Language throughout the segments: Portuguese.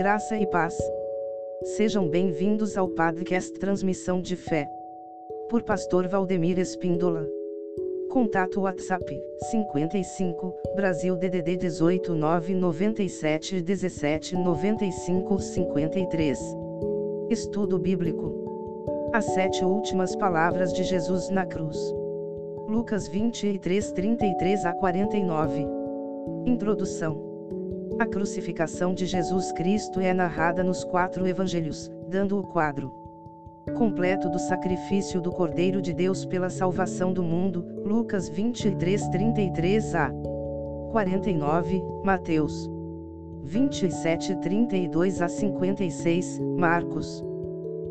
Graça e paz. Sejam bem-vindos ao podcast Transmissão de Fé. Por Pastor Valdemir Espíndola. Contato WhatsApp 55 Brasil DDD 18 997 17 95 53. Estudo Bíblico. As sete últimas palavras de Jesus na cruz. Lucas 23 33 a 49. Introdução. A crucificação de Jesus Cristo é narrada nos quatro evangelhos, dando o quadro completo do sacrifício do Cordeiro de Deus pela salvação do mundo, Lucas 23 33 a 49, Mateus 27 32 a 56, Marcos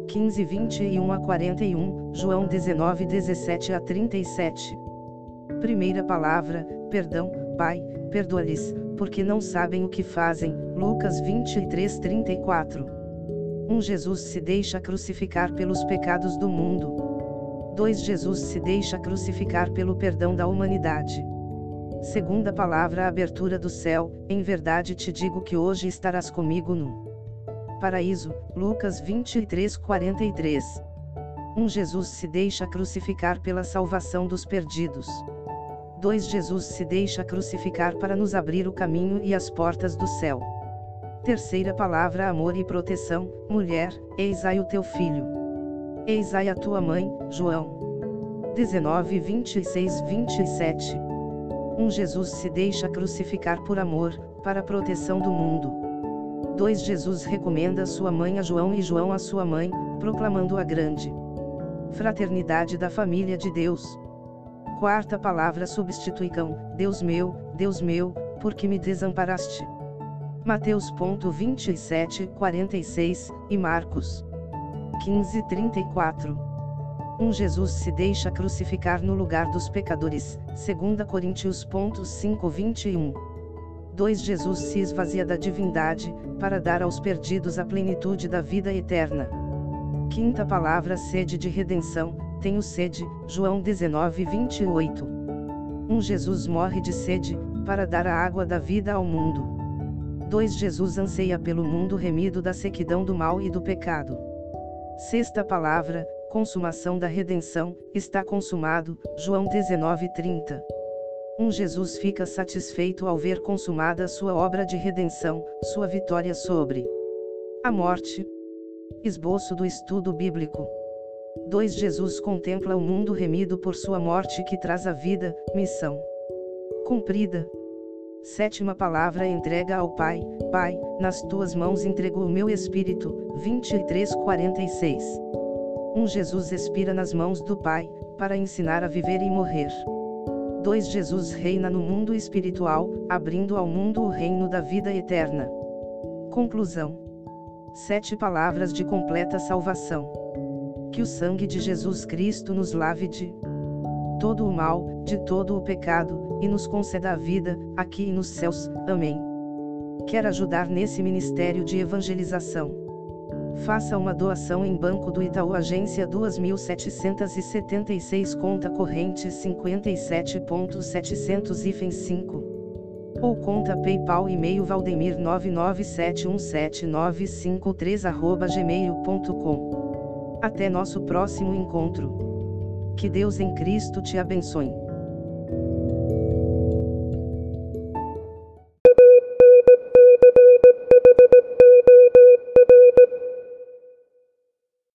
15 21 a 41, João 19 17 a 37. Primeira palavra, perdão, Pai, perdoa-lhes, porque não sabem o que fazem. Lucas 23, 34. 1 um Jesus se deixa crucificar pelos pecados do mundo. 2 Jesus se deixa crucificar pelo perdão da humanidade. Segunda palavra abertura do céu, em verdade te digo que hoje estarás comigo no paraíso, Lucas 23, 43. 1 um Jesus se deixa crucificar pela salvação dos perdidos. 2 Jesus se deixa crucificar para nos abrir o caminho e as portas do céu. Terceira palavra amor e proteção, mulher, eis aí o teu filho. Eis aí a tua mãe, João. 19 26 27 1 Jesus se deixa crucificar por amor, para a proteção do mundo. 2 Jesus recomenda sua mãe a João e João a sua mãe, proclamando a grande fraternidade da família de Deus. Quarta palavra substituicam, Deus meu, Deus meu, por que me desamparaste? Mateus. 27, 46, e Marcos 15, 34. 1 Jesus se deixa crucificar no lugar dos pecadores, 2 Coríntios. 5, 21. 2 Jesus se esvazia da divindade, para dar aos perdidos a plenitude da vida eterna. Quinta palavra sede de redenção, tenho sede, João 19, 28. Um Jesus morre de sede, para dar a água da vida ao mundo. 2 Jesus anseia pelo mundo remido da sequidão do mal e do pecado. Sexta palavra, consumação da redenção, está consumado, João 19, 30. Um Jesus fica satisfeito ao ver consumada sua obra de redenção, sua vitória sobre a morte. Esboço do estudo bíblico. 2 Jesus contempla o mundo remido por sua morte que traz a vida, missão cumprida. Sétima palavra entrega ao Pai, Pai, nas tuas mãos entrego o meu espírito, 23:46. Um Jesus expira nas mãos do Pai, para ensinar a viver e morrer. 2 Jesus reina no mundo espiritual, abrindo ao mundo o reino da vida eterna. Conclusão. Sete palavras de completa salvação. Que o sangue de Jesus Cristo nos lave de todo o mal, de todo o pecado, e nos conceda a vida, aqui e nos céus. Amém. Quer ajudar nesse ministério de evangelização? Faça uma doação em Banco do Itaú Agência 2776 conta corrente 57.700 5 ou conta PayPal e-mail valdemir 997179553 arroba gmail.com até nosso próximo encontro. Que Deus em Cristo te abençoe.